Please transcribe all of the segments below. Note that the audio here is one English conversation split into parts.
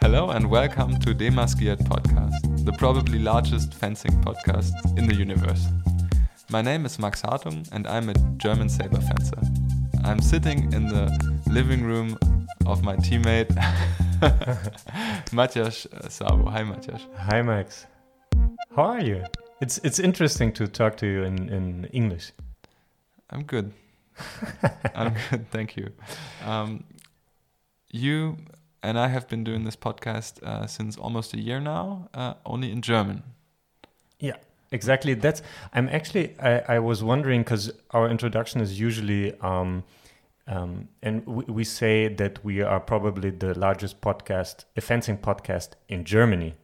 Hello and welcome to Demaskiert Podcast, the probably largest fencing podcast in the universe. My name is Max Hartung and I'm a German saber fencer. I'm sitting in the living room of my teammate Matyas Szabo. Hi Matyas. Hi Max. How are you? It's it's interesting to talk to you in, in English. I'm good. I'm good, thank you. Um, you and I have been doing this podcast uh, since almost a year now, uh, only in German. Yeah, exactly. That's. I'm actually. I, I was wondering because our introduction is usually, um, um, and we, we say that we are probably the largest podcast, a fencing podcast in Germany,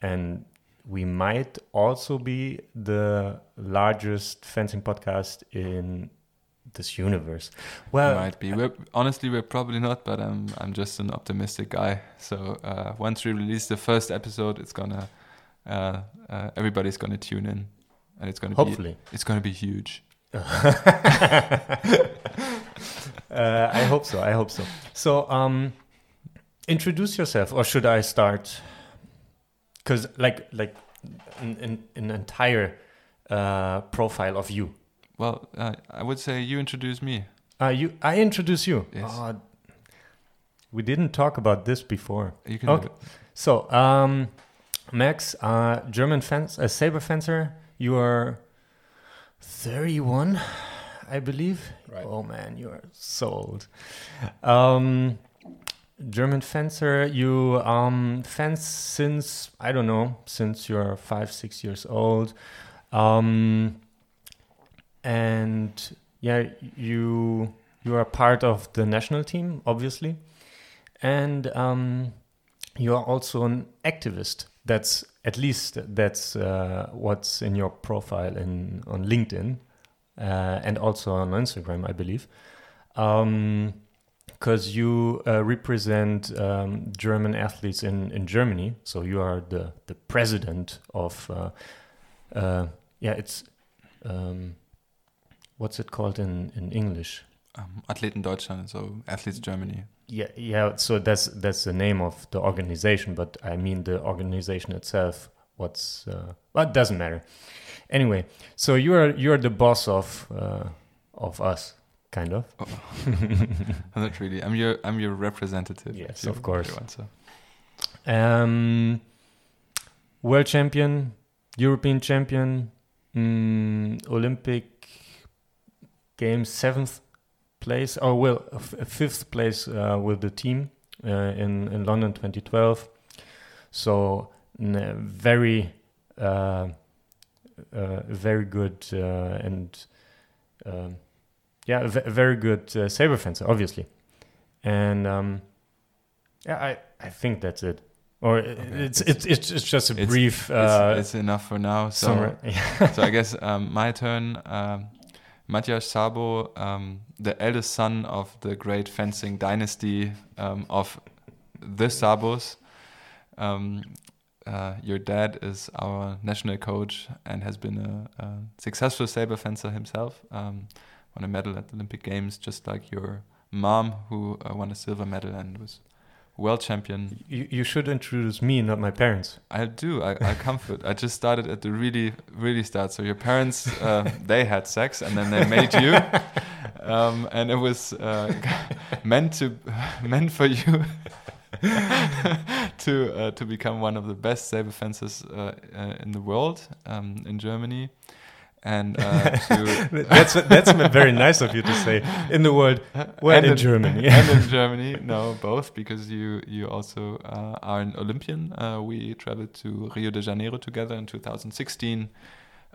and we might also be the largest fencing podcast in this universe. Well, might be. We're, honestly, we're probably not, but I'm I'm just an optimistic guy. So uh, once we release the first episode, it's gonna uh, uh, everybody's gonna tune in, and it's gonna hopefully be, it's gonna be huge. Uh, I hope so. I hope so. So, um, introduce yourself, or should I start? Because, like, like an, an entire uh, profile of you. Well, uh, I would say you introduce me. Uh, you, I introduce you. Yes. Oh, we didn't talk about this before. You can. Okay. So, um, Max, uh, German fence, a saber fencer. You are thirty-one, I believe. Right. Oh man, you are so old. Um, German fencer. You um, fence since I don't know since you're five, six years old. Um, and yeah, you you are part of the national team, obviously, and um, you are also an activist. That's at least that's uh, what's in your profile in on LinkedIn uh, and also on Instagram, I believe, because you uh, represent um, German athletes in, in Germany. So you are the the president of uh, uh, yeah, it's um, what's it called in in English? Um, Athleten Deutschland, so Athletes Germany. Yeah, yeah. So that's that's the name of the organization, but I mean the organization itself. What's uh, well, it doesn't matter. Anyway, so you're you're the boss of uh, of us, kind of. Oh. Not really. I'm your I'm your representative. Yes, you- of course. want so. Um, world champion, European champion, mm, Olympic Games seventh place, or well, a f- a fifth place uh, with the team uh, in in London 2012. So n- very, uh, uh, very good uh, and um, yeah, a very good uh, saber fencer, obviously, and um, yeah, I I think that's it. Or it's, it's it's it's just a It's- brief It's, uh, it's enough for now. So. Yeah. so I guess um, my turn. Um, Szabo, um, the eldest son of the great fencing dynasty um, of the Szabos. Um, uh, your dad is our national coach and has been a, a successful saber fencer himself. Um, won a medal at the Olympic Games, just like your mom, who uh, won a silver medal and was world champion You, you should introduce me, not my parents. I do. I, I comfort. I just started at the really, really start. So your parents, uh, they had sex and then they made you, um, and it was uh, meant to, meant for you to uh, to become one of the best saber fencers uh, uh, in the world um, in Germany, and uh, to that's that's very nice of you to say. In the world, well, And in in- Germany. and in Germany. No, both because you you also uh, are an Olympian. Uh, we traveled to Rio de Janeiro together in 2016.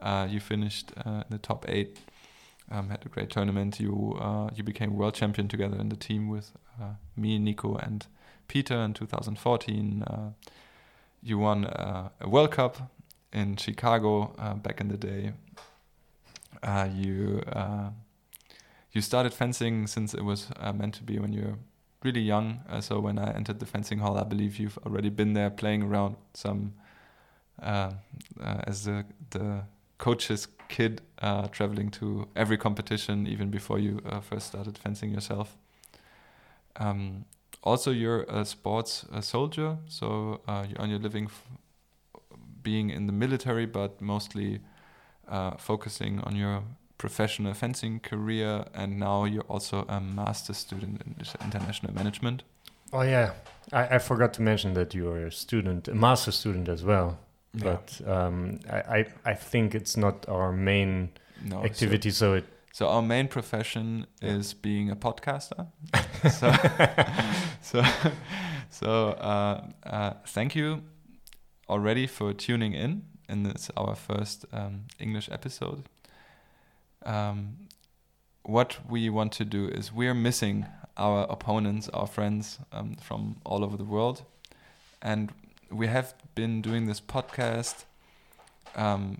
Uh, you finished uh, in the top eight. Um, had a great tournament. You uh, you became world champion together in the team with uh, me, Nico, and Peter in 2014. Uh, you won uh, a World Cup in Chicago uh, back in the day. Uh, you uh, you started fencing since it was uh, meant to be when you're really young. Uh, so when I entered the fencing hall, I believe you've already been there playing around some uh, uh, as the the coach's kid, traveling to every competition even before you first started fencing yourself. Um, also, you're a sports soldier, so you earn your living being in the military, but mostly uh, focusing on your professional fencing career. And now you're also a master student in international management. Oh yeah, I, I forgot to mention that you're a student, a master student as well. Yeah. But um, I, I I think it's not our main no, activity, so, so it so our main profession is being a podcaster. so, so, so uh, uh, thank you already for tuning in. And it's our first um, English episode. Um, what we want to do is we're missing our opponents, our friends um, from all over the world, and we have been doing this podcast um,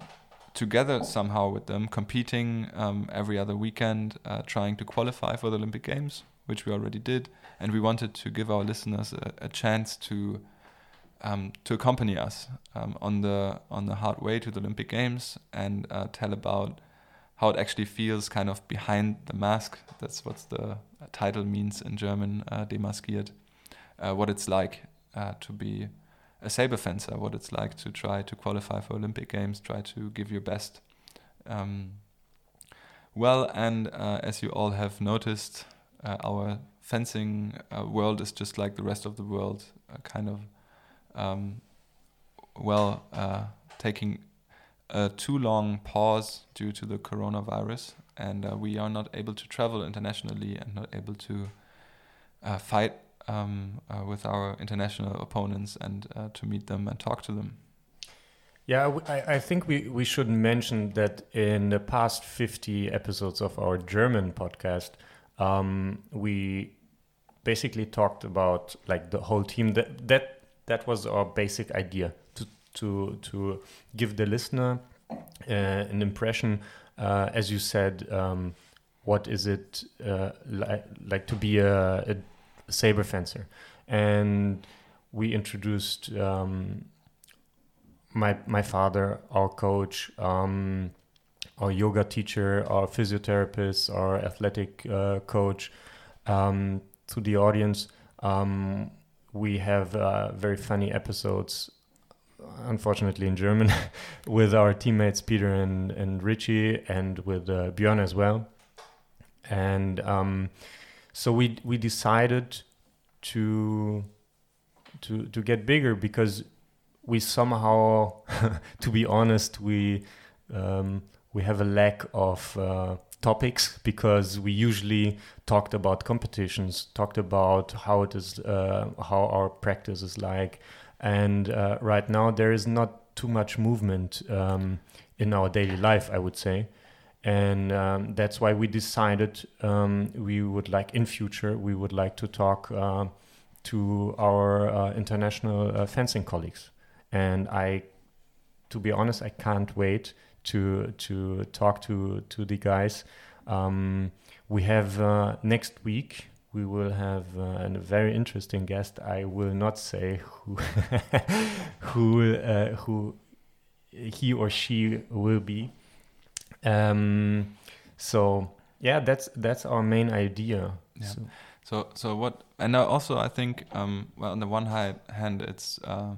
together somehow with them, competing um, every other weekend, uh, trying to qualify for the Olympic Games, which we already did, and we wanted to give our listeners a, a chance to um, to accompany us um, on the on the hard way to the Olympic Games and uh, tell about how it actually feels, kind of behind the mask. That's what the title means in German, uh, demaskiert. Uh, what it's like uh, to be a saber fencer, what it's like to try to qualify for Olympic Games, try to give your best. Um, well, and uh, as you all have noticed, uh, our fencing world is just like the rest of the world, kind of, um, well, uh, taking a too long pause due to the coronavirus, and uh, we are not able to travel internationally and not able to uh, fight um, uh, with our international opponents and uh, to meet them and talk to them. Yeah, I, I think we, we should mention that in the past 50 episodes of our German podcast, um, we basically talked about like the whole team. That that that was our basic idea to to to give the listener uh, an impression, uh, as you said. Um, what is it uh, li- like to be a, a saber fencer, and we introduced um, my my father, our coach, um, our yoga teacher, our physiotherapist, our athletic uh, coach um, to the audience. We have uh, very funny episodes, unfortunately in German, with our teammates Peter and, and Richie, and with uh, Björn as well. And um, so we we decided to to to get bigger because we somehow, to be honest, we um, we have a lack of uh, topics because we usually talked about competitions, talked about how it is, uh, how our practice is like, and uh, right now there is not too much movement um, in our daily life, I would say. And um, that's why we decided um, we would like in future we would like to talk uh, to our uh, international uh, fencing colleagues. And i to be honest i can't wait to to talk to to the guys um, we have uh, next week we will have uh, a very interesting guest i will not say who who uh, who he or she will be um, so yeah, that's that's our main idea. Yeah. So. so, so what? And also, I think, um, well, on the one hand, it's uh,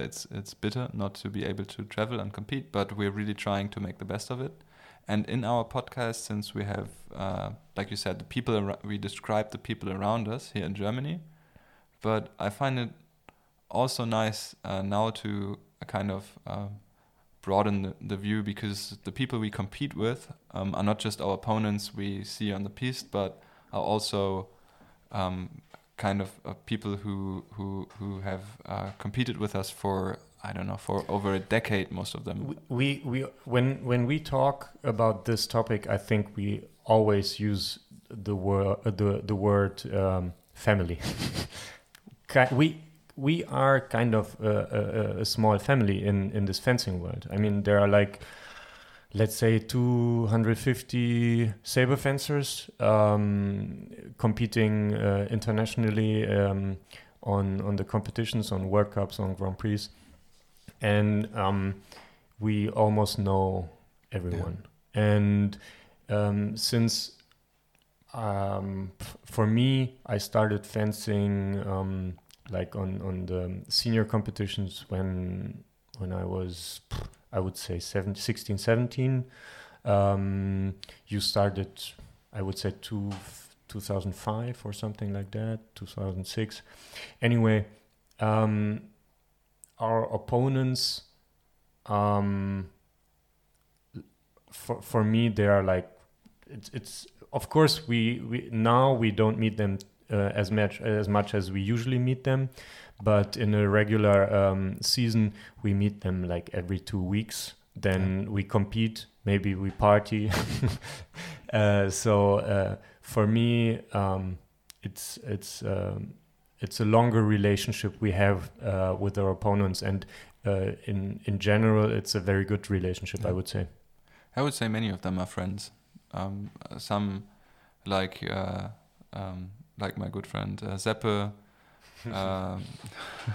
it's it's bitter not to be able to travel and compete, but we're really trying to make the best of it. And in our podcast, since we have, uh, like you said, the people we describe the people around us here in Germany, but I find it also nice uh, now to kind of uh, broaden the, the, view because the people we compete with um, are not just our opponents we see on the piste, but are also um, kind of uh, people who who who have uh, competed with us for I don't know for over a decade. Most of them. We we when when we talk about this topic, I think we always use the word the the word um, family. we we are kind of a, a, a, small family in, in this fencing world. I mean, there are like, let's say, 250 saber fencers um, competing uh, internationally um, on on the competitions, on World Cups, on Grand Prix, and um, we almost know everyone. And um, since um, f- for me, I started fencing um, like on on the senior competitions when when I was I would say 17, 16, 17. Um, you started, I would say two, 2005 or something like that, 2006. Anyway, um, our opponents, um, for for me, they are like, it's it's of course we we now we don't meet them as much as much as we usually meet them, but in a regular um, season we meet them like every two weeks. Then we compete, maybe we party. uh, so uh, for me, um, it's it's um, it's a longer relationship we have uh, with our opponents, and uh, in in general, it's a very good relationship. Yeah. I would say. I would say many of them are friends. Um, uh, some, like uh, um, like my good friend uh, Seppe. um,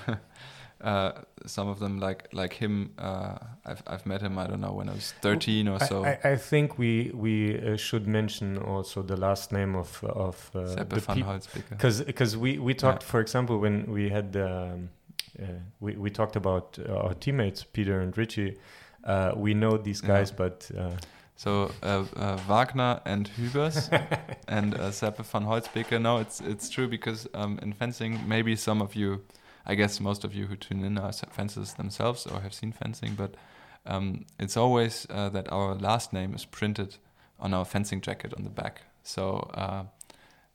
uh, some of them, like like him, uh, I've I've met him. I don't know when I was thirteen or so. I, I think we we uh, should mention also the last name of of uh, Seppe the van people because because we we talked Yeah. for example when we had um, uh, we we talked about uh, our teammates Peter and Richie. Uh, we know these Yeah. guys, but uh, So uh, uh, Wagner and Hübers and uh, Seppe van Holsbeke. No, it's it's true because um, in fencing, maybe some of you, I guess most of you who tune in are fencers themselves or have seen fencing, but um, it's always uh, that our last name is printed on our fencing jacket on the back. So uh,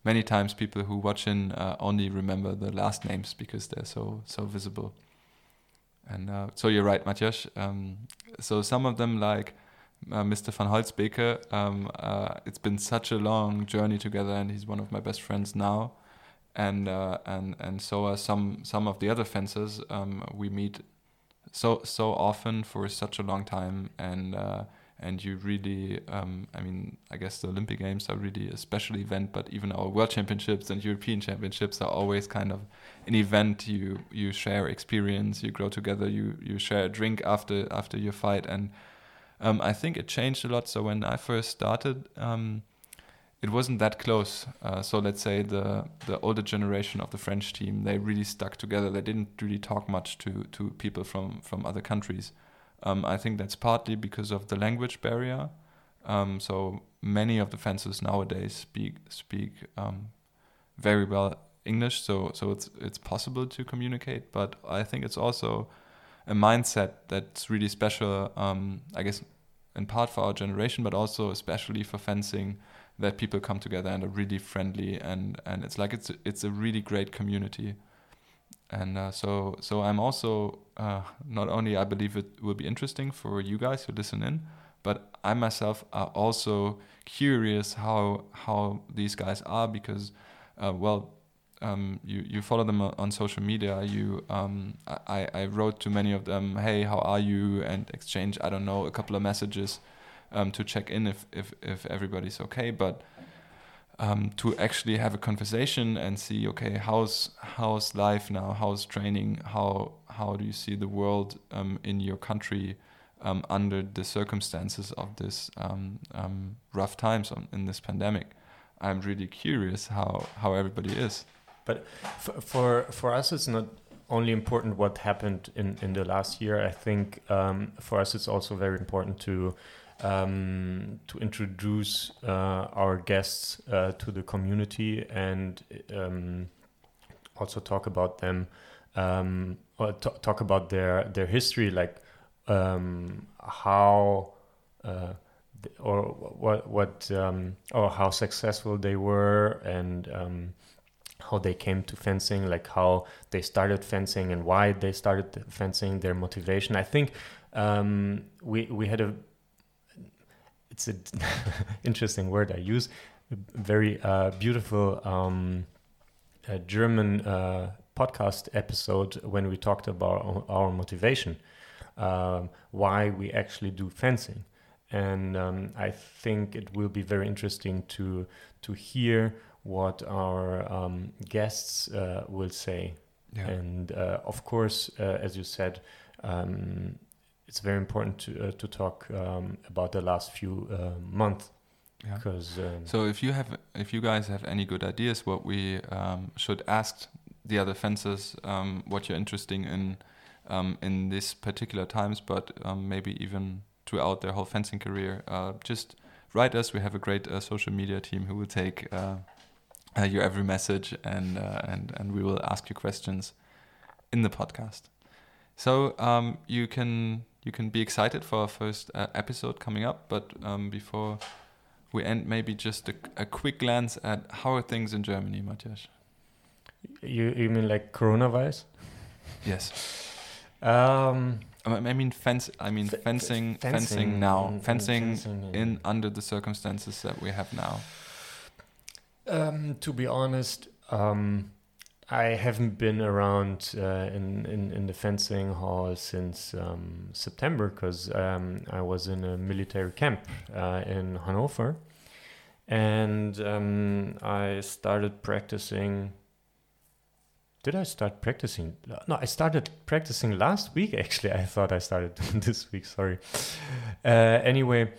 many times people who watch in uh, only remember the last names because they're so so visible. And uh, so you're right, Matthias. Um, so some of them like uh, Mr. Van Holsbeke. Um, uh, it's been such a long journey together, and he's one of my best friends now. And uh, and and so are some some of the other fencers. Um, we meet so so often for such a long time, and uh, and you really, um, I mean, I guess the Olympic Games are really a special event, but even our World Championships and European Championships are always kind of an event. You you share experience, you grow together, you you share a drink after after your fight, and um, I think it changed a lot. So when I first started, um, it wasn't that close. Uh, so let's say the the older generation of the French team, they really stuck together. They didn't really talk much to to people from from other countries. Um, I think that's partly because of the language barrier. Um, so many of the fencers nowadays speak speak um, very well English, so so it's it's possible to communicate. But I think it's also a mindset that's really special. Um, I guess in part for our generation, but also especially for fencing, that people come together and are really friendly, and and it's like it's a, it's a really great community. And uh, so so I'm also uh, not only I believe it will be interesting for you guys who listen in, but I myself are also curious how how these guys are because uh, well um, you you follow them on social media. You um, I I wrote to many of them, hey, how are you, and exchange I don't know a couple of messages um, to check in if if if everybody's okay, but. Um, to actually have a conversation and see, okay, how's how's life now? How's training? How how do you see the world um, in your country um, under the circumstances of this um, um, rough times on, in this pandemic? I'm really curious how how everybody is. For, for for us it's not only important what happened in in the last year. I think um, for us it's also very important to um, to introduce uh, our guests uh, to the community and um, also talk about them um, or talk about their their history like um, how uh, or what what um, or how successful they were and um, how they came to fencing, like how they started fencing and why they started fencing, their motivation. I think um, we we had a it's an interesting word I use, very uh, beautiful um, German uh, podcast episode when we talked about our, our motivation, um, why we actually do fencing. And um, I think it will be very interesting to to hear what our um, guests uh, will say. And uh, of course, uh, as you said, um, it's very important to uh, to talk um, about the last few uh, months Yeah. because um, So if you have, if you guys have any good ideas, what we um, should ask the other fencers, um, what you're interested in um, in this particular times, but um, maybe even throughout their whole fencing career, uh, just write us. We have a great uh, social media team who will take uh, uh, your every message and uh, and and we will ask you questions in the podcast. So um, you can you can be excited for our first uh, episode coming up, but um, before we end, maybe just a, a quick glance at how are things in Germany, Matthias? you you mean like coronavirus? Yes, Um, I I mean fence. I mean Fe- fe- fencing, fencing, now, fencing, fencing in under the circumstances that we have now. Um, to be honest, um, I haven't been around uh, in, in in the fencing hall since um, September because um, I was in a military camp uh, in Hanover, and um, I started practicing. Did I start practicing? No, I started practicing last week. Actually, I thought I started this week. Sorry. Uh, anyway,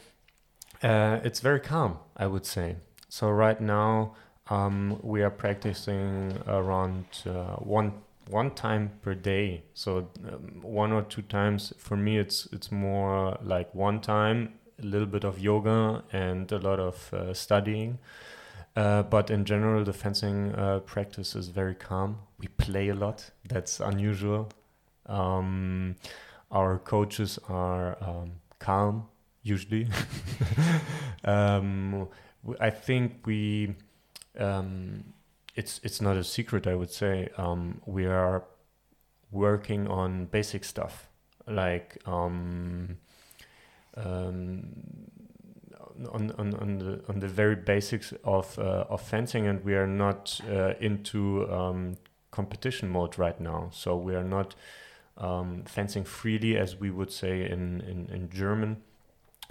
uh, it's very calm. I would say. So right now um, we are practicing around uh, one one time per day. So um, one or two times. For me, it's it's more like one time, a little bit of yoga and a lot of uh, studying. Uh, but in general, the fencing uh, practice is very calm. We play a lot. That's unusual. Um, our coaches are um, calm usually. I think we. Um, it's it's not a secret. I would say um, we are working on basic stuff like um, um, on, on, on the on the very basics of uh, of fencing, and we are not uh, into um, competition mode right now. So we are not um, fencing freely, as we would say in in, in German.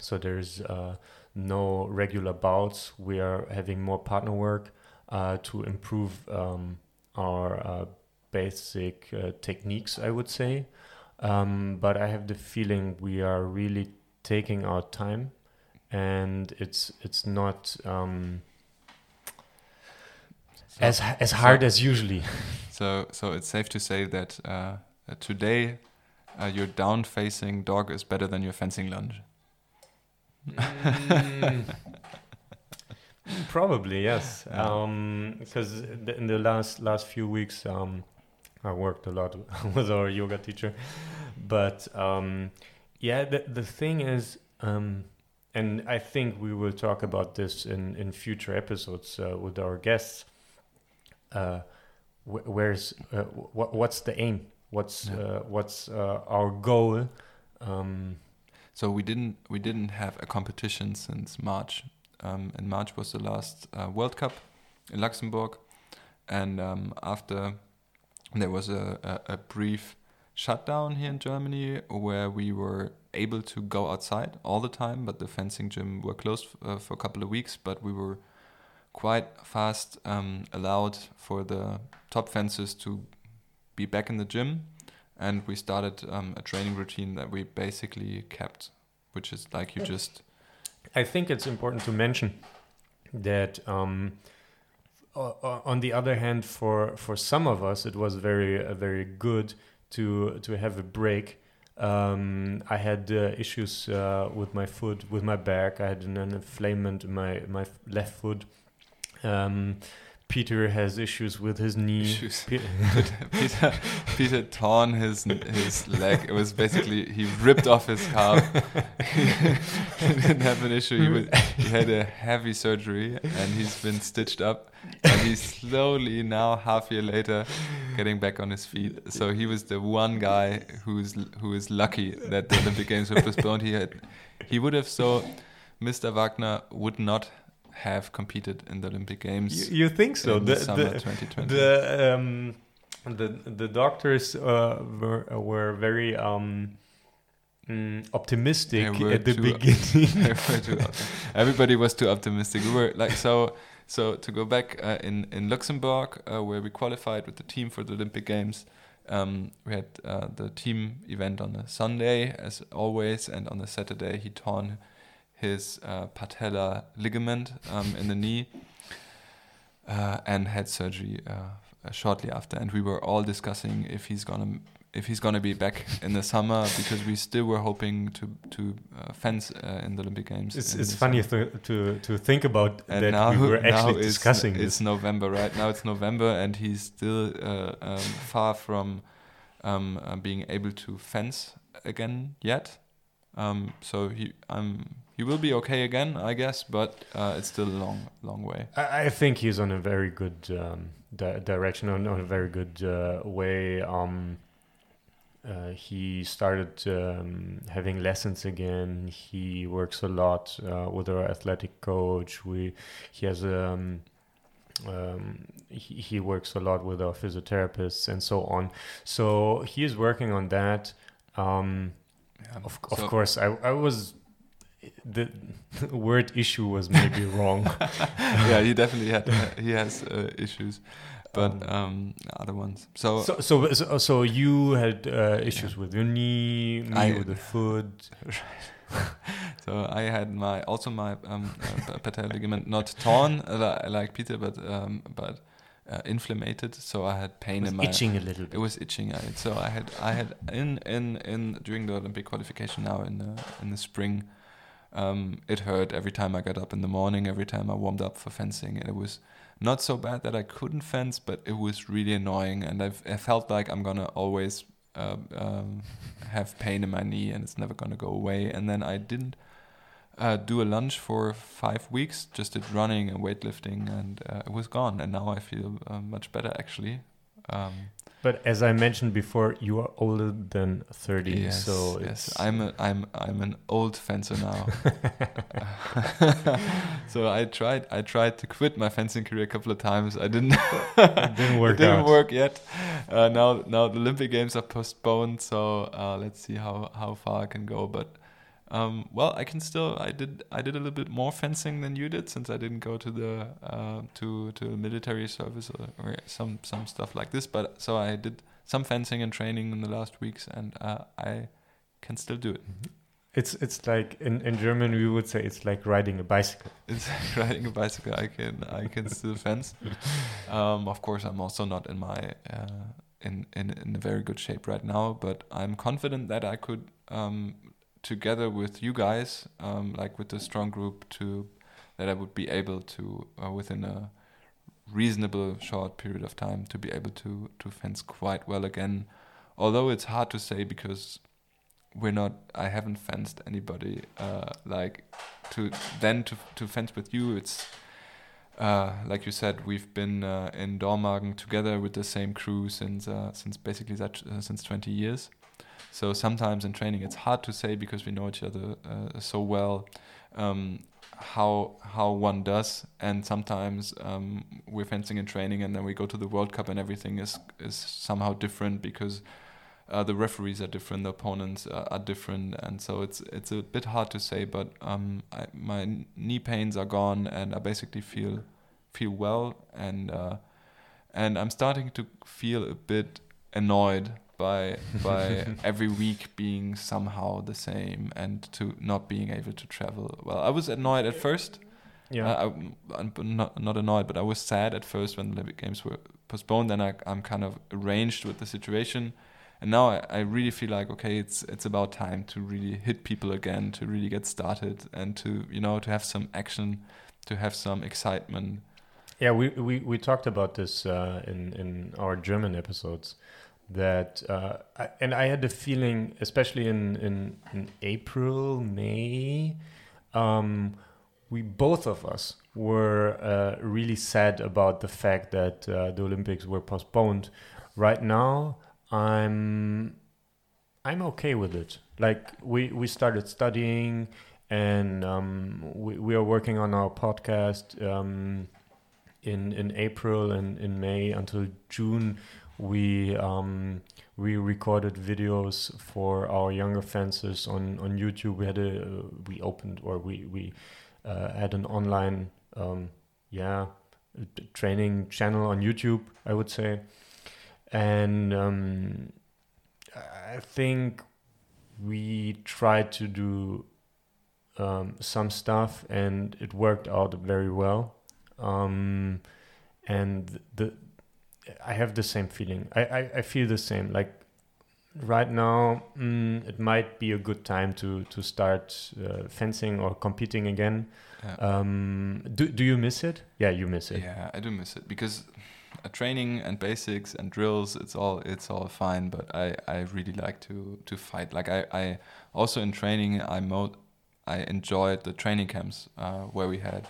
So there's uh, no regular bouts. We are having more partner work uh, to improve um, our uh, basic uh, techniques, I would say. Um, but I have the feeling we are really taking our time, and it's it's not um, So, as as hard so- as usually. so so it's safe to say that uh, uh, today uh, your down facing dog is better than your fencing lunge. Mm, Probably yes, because in the last last few weeks, um, I worked a lot with our yoga teacher, but um, yeah, the the thing is, um, and I think we will talk about this in in future episodes uh, with our guests. Uh, wh- where's uh, what what's the aim? What's Yeah. uh, what's uh, our goal? So we didn't we didn't have a competition since March. Um, in March was the last uh, World Cup in Luxembourg, and um, after there was a, a, a brief shutdown here in Germany where we were able to go outside all the time, but the fencing gym were closed uh, for a couple of weeks. But we were quite fast um, allowed for the top fencers to be back in the gym and we started um, a training routine that we basically kept, which is like you just I think it's important to mention that um, o- o- on the other hand, for for some of us, it was very uh, very good to to have a break. Um, I had uh, issues uh, with my foot, with my back. I had an inflammation in my my left foot. Um, Peter has issues with his knee. Issues. Pe- Peter Peter torn his his leg. It was basically he ripped off his calf. he didn't have an issue. He, was, he had a heavy surgery and he's been stitched up. And he's slowly now, half year later, getting back on his feet. So he was the one guy who's who is lucky that the Olympic Games were postponed. He had he would have so. Mr. Wagner would not have competed in the Olympic Games you, you think so? The, summer the, 2020. the um the the doctors uh, were were very um mm, optimistic at the beginning. They were too opti- Everybody was too optimistic. We were like so. So to go back uh, in in Luxembourg, uh, where we qualified with the team for the Olympic Games, Um, we had uh, the team event on a Sunday, as always, and on the Saturday he torn his uh, patella ligament um, in the knee uh, and had surgery uh, shortly after. And we were all discussing if he's gonna if he's gonna be back in the summer because we still were hoping to to uh, fence uh, in the Olympic Games. It's, it's funny th- to to think about And that now, we were actually it's- discussing it's, this. November, right? Now it's November, and he's still uh, um, far from um, uh, being able to fence again yet. Um, so he, um, he will be okay again, I guess, but uh, it's still a long, long way. I, I think he's on a very good um, di- direction, on, on a very good uh, way. Um, uh, he started um, having lessons again. He works a lot uh, with our athletic coach. We he has um, um, he, he works a lot with our physiotherapists and so on. So he is working on that. Um, Yeah. of, of So- course, I, I was the word issue was maybe wrong. yeah, he definitely had he has uh, issues, but Um, um, other ones. So, So, so, so, so you had uh, issues with your knee, me I- with the foot. so I had my also my um, uh, patella ligament not torn uh, li- like Peter, but um, but uh, inflamed. So I had pain was in my itching a little bit. It was itching. I, so I had I had in in in during the Olympic qualification now in the in the spring, um, it hurt every time I got up in the morning. Every time I warmed up for fencing, and it was not so bad that I couldn't fence, but it was really annoying, and I've, I felt like I'm gonna always uh, um, have pain in my knee, and it's never gonna go away. And then I didn't. Uh, do a lunge for five weeks, just did running and weightlifting, and uh, it was gone. And now I feel uh, much better actually. Um, But as I mentioned before, you are older than 30, Yes, so yes, it's, I'm a, I'm I'm an old fencer now. so I tried I tried to quit my fencing career a couple of times. I didn't. it didn't work it didn't out. work yet. Uh, now now the Olympic Games are postponed, so uh, let's see how how far I can go. But um, well, I can still. I did I did a little bit more fencing than you did since I didn't go to the uh, to to military service or, or some some stuff like this. But so I did some fencing and training in the last weeks, and uh, I can still do it. It's it's like in, in German we would say it's like riding a bicycle. It's like riding a bicycle. I can I can still fence. Um, of course, I'm also not in my uh, in, in in a very good shape right now, but I'm confident that I could um, together with you guys, um, like with the strong group, to that I would be able to uh, within a reasonable short period of time to be able to to fence quite well again. Although it's hard to say because we're not. I haven't fenced anybody uh, like to then to to fence with you. It's uh, like you said, we've been uh, in Dormagen together with the same crew since uh, since basically that uh, since 20 years. So sometimes in training, it's hard to say because we know each other uh, so well um, how how one does, and sometimes um, we're fencing in training, and then we go to the World Cup, and everything is is somehow different because uh, the referees are different, the opponents uh, are different, and so it's it's a bit hard to say. But um, I, my knee pains are gone, and I basically feel feel well, and uh, and I'm starting to feel a bit annoyed by by every week being somehow the same and to not being able to travel. Well, I was annoyed at first. Yeah. Uh, I, I'm not not annoyed, but I was sad at first when the Olympic Games were postponed. Then I, I'm kind of arranged with the situation, and now I, I really feel like okay, it's it's about time to really hit people again, to really get started, and to you know to have some action, to have some excitement. Yeah, we, we, we talked about this uh, in in our German episodes. That uh, I, and I had the feeling, especially in in, in April, May, um, we both of us were uh, really sad about the fact that uh, the Olympics were postponed. Right now, I'm I'm okay with it. Like we we started studying, and um, we we are working on our podcast. Um, in in April and in May until June, we um, we recorded videos for our younger fencers on on YouTube. We had a uh, we opened or we we uh, had an online um, yeah training channel on YouTube. I would say. and um, I think we tried to do um, some stuff, and it worked out very well. Um, and the I have the same feeling. I, I, I feel the same. Like right now, mm, it might be a good time to to start uh, fencing or competing again. Yeah. Um, do do you miss it? Yeah, you miss it. Yeah, I do miss it because uh, training and basics and drills, it's all it's all fine. But I, I really like to to fight. Like I, I also in training I mo- I enjoyed the training camps uh, where we had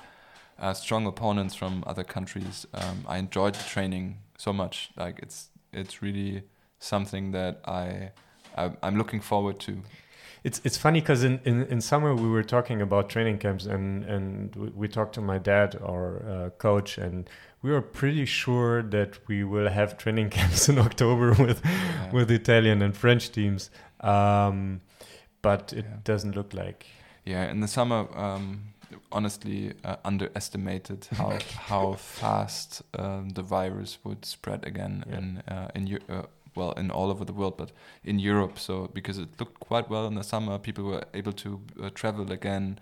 uh, strong opponents from other countries. Um, I enjoyed the training so much. Like it's it's really something that I, I I'm looking forward to. It's it's funny because in, in, in summer we were talking about training camps and and we, we talked to my dad, our uh, coach, and we were pretty sure that we will have training camps in October with Yeah. with Italian and French teams. Um, but it Yeah. doesn't look like. Yeah, in the summer, um, honestly, uh, underestimated how how fast um, the virus would spread again Yeah. in uh, in Eu- uh, well in all over the world, but in Europe. So because it looked quite well in the summer, people were able to uh, travel again.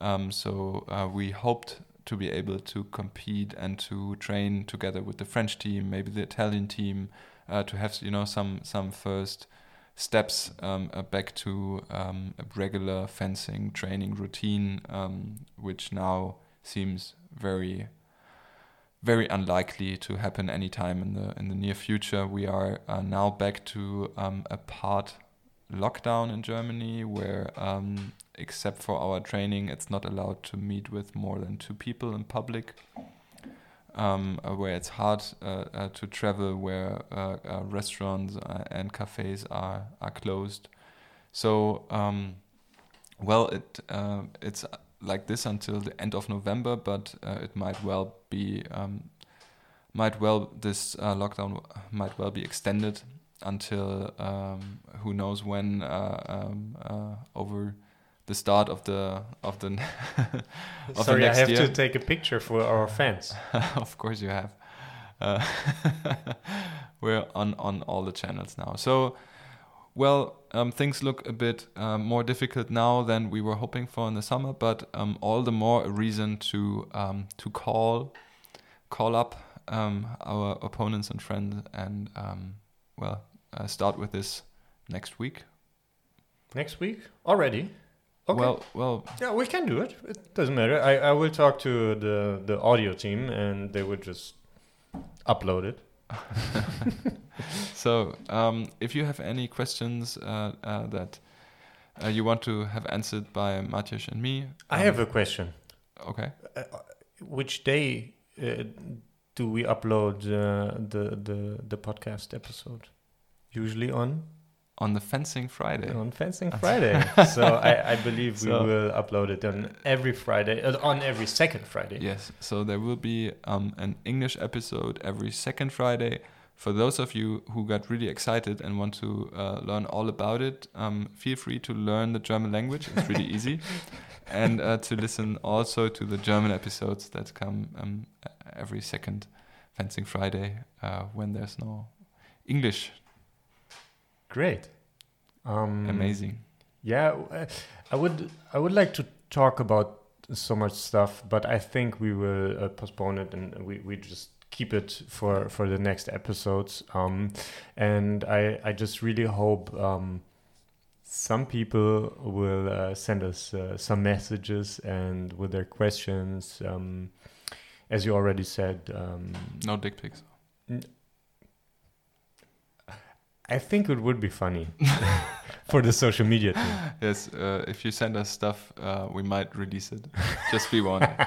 Um, so uh, we hoped to be able to compete and to train together with the French team, maybe the Italian team, uh, to have you know some some first steps um, uh, back to um, a regular fencing training routine, um, which now seems very, very unlikely to happen anytime in the in the near future. We are uh, now back to um, a part lockdown in Germany, where um, except for our training, it's not allowed to meet with more than two people in public. Um, uh, where it's hard uh, uh, to travel, where restaurants and cafes are are closed. So, um, well, it it's like this until the end of November, but it might well be um, might well this lockdown might well be extended until um, who knows when uh, um, uh, over the start of the of the of the Sorry, I have year. to take a picture for our fans. of course you have. Uh, we're on on all the channels now. So, well, um, things look a bit um, more difficult now than we were hoping for in the summer, but um, all the more a reason to um, to call call up um, our opponents and friends and um, well uh, start with this next week. Next week already. Okay. Well, well, Yeah, we can do it. It doesn't matter. I, I will talk to the, the audio team and they would just upload it. So, um, if you have any questions uh, uh, that uh, you want to have answered by Matyas and me, I um, have a question. Okay. Which day uh, do we upload uh, the, the the podcast episode? Usually on On the Fencing Friday. on Fencing Friday. so I, I believe we So- will upload it on every Friday, uh, on every second Friday. Yes. So there will be um, an English episode every second Friday. For those of you who got really excited and want to uh, learn all about it, um, feel free to learn the German language. It's really easy. And uh, to listen also to the German episodes that come um, every second Fencing Friday uh, when there's no English. Great. Um, Amazing. Yeah, uh, I would I would like to talk about so much stuff, but I think we will uh, postpone it and we, we just keep it for for the next episodes. Um, and I I just really hope um, some people will uh, send us uh, some messages and with their questions. Um, as you already said, um, No dick pics. I think it would be funny for the social media team. Yes, uh, if you send us stuff, uh, we might release it. Just be warned.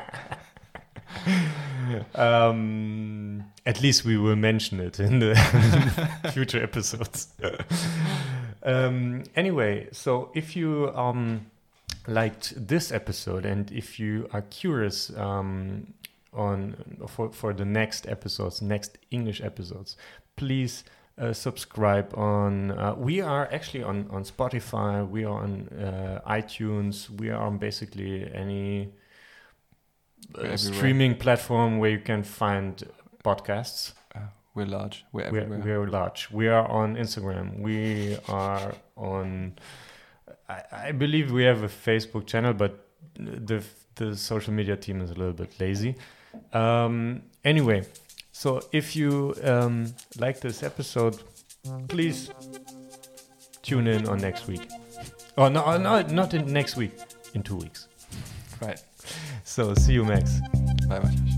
um, at least we will mention it in the future episodes. um, anyway, so if you um, liked this episode and if you are curious um, on for for the next episodes, next English episodes, please. Uh, subscribe on uh, we are actually on on spotify we are on uh, itunes we are on basically any uh, streaming platform where you can find podcasts. Uh, we're large. We're We're, everywhere. we're large. We are on Instagram. We are on. I, I believe we have a Facebook channel, but the the social media team is a little bit lazy. Um, anyway, so if you um, like this episode, please tune in on next week. Oh no, no, not in next week. In two weeks. right. So see you, Max. Bye, Matyas.